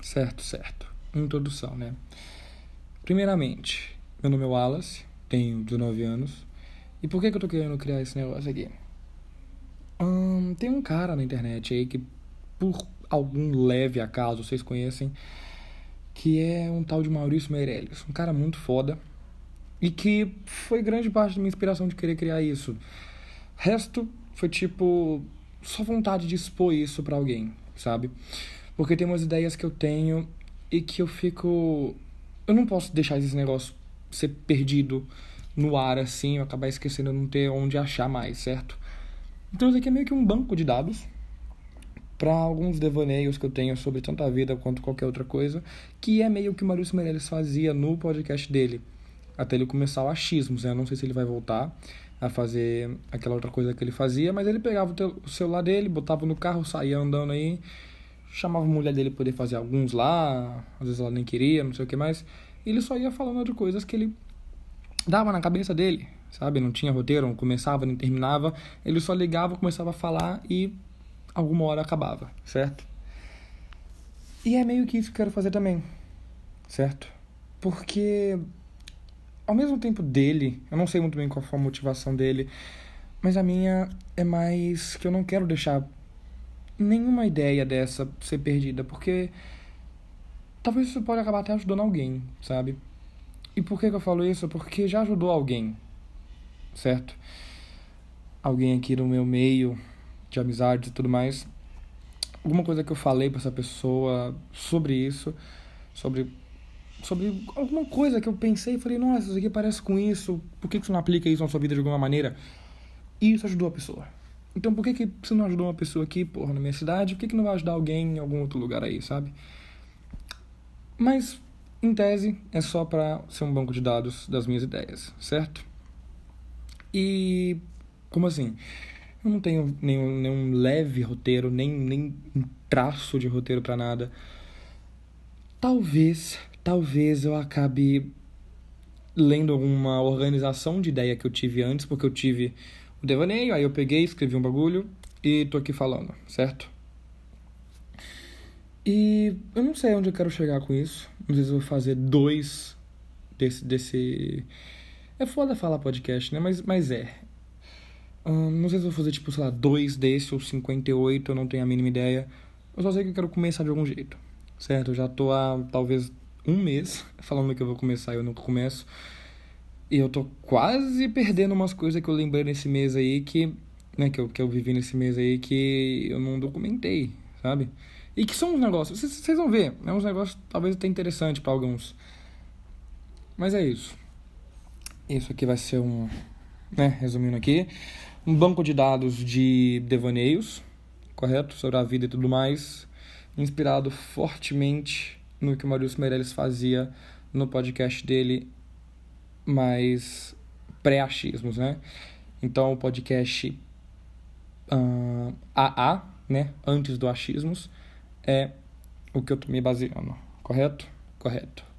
Certo, certo. Introdução, né? Primeiramente, meu nome é Wallace, tenho 19 anos. E por que, que eu tô querendo criar esse negócio aqui? Hum, tem um cara na internet aí que, por algum leve acaso, vocês conhecem, que é um tal de Maurício Meirelles. Um cara muito foda. E que foi grande parte da minha inspiração de querer criar isso. Resto foi tipo só vontade de expor isso para alguém, sabe? Porque tem umas ideias que eu tenho e que eu fico. Eu não posso deixar esse negócio ser perdido no ar assim, eu acabar esquecendo, não ter onde achar mais, certo? Então isso aqui é meio que um banco de dados para alguns devaneios que eu tenho sobre tanto a vida quanto qualquer outra coisa, que é meio que o Maurício Meirelles fazia no podcast dele, até ele começar o achismos, né? Eu não sei se ele vai voltar a fazer aquela outra coisa que ele fazia, mas ele pegava o celular dele, botava no carro, saía andando aí, chamava a mulher dele poder fazer alguns lá, às vezes ela nem queria, não sei o que mais, e ele só ia falando de coisas que ele dava na cabeça dele, sabe? Não tinha roteiro, não começava, nem terminava, ele só ligava, começava a falar e alguma hora acabava, certo? E é meio que isso que eu quero fazer também, certo? Porque ao mesmo tempo dele, eu não sei muito bem qual foi a motivação dele, mas a minha é mais que eu não quero deixar nenhuma ideia dessa ser perdida, porque talvez isso pode acabar até ajudando alguém, sabe? E por que, que eu falo isso? Porque já ajudou alguém, certo? Alguém aqui no meu meio de amizades e tudo mais. Alguma coisa que eu falei para essa pessoa sobre isso, sobre sobre alguma coisa que eu pensei e falei, nossa, isso aqui parece com isso, por que, que você não aplica isso na sua vida de alguma maneira? E isso ajudou a pessoa. Então por que, que você não ajudou uma pessoa aqui, porra, na minha cidade, por que, que não vai ajudar alguém em algum outro lugar aí, sabe? Mas, em tese, é só para ser um banco de dados das minhas ideias, certo? E, como assim? Eu não tenho nenhum, nenhum leve roteiro, nem, nem um traço de roteiro para nada. Talvez talvez eu acabe lendo alguma organização de ideia que eu tive antes, porque eu tive o devaneio, aí eu peguei, escrevi um bagulho e tô aqui falando, certo? E eu não sei onde eu quero chegar com isso. Às vezes eu vou fazer dois desse. desse... É foda falar podcast, né? Mas, mas é. Não sei se eu vou fazer, tipo, sei lá, dois desse ou 58, eu não tenho a mínima ideia. Eu só sei que eu quero começar de algum jeito, certo? Eu já tô há talvez um mês falando que eu vou começar e eu nunca começo. E eu tô quase perdendo umas coisas que eu lembrei nesse mês aí que, né, que eu, que eu vivi nesse mês aí que eu não documentei, sabe? E que são uns negócios, vocês vão ver, é uns negócios talvez até interessante para alguns. Mas é isso. Isso aqui vai ser um, né, resumindo aqui, um banco de dados de devaneios, correto? Sobre a vida e tudo mais, inspirado fortemente no que o Maurício Meirelles fazia no podcast dele, mais pré-achismos, né? Então, o podcast uh, ah, AA, né, antes do achismos, é o que eu tô me baseando, correto? Correto.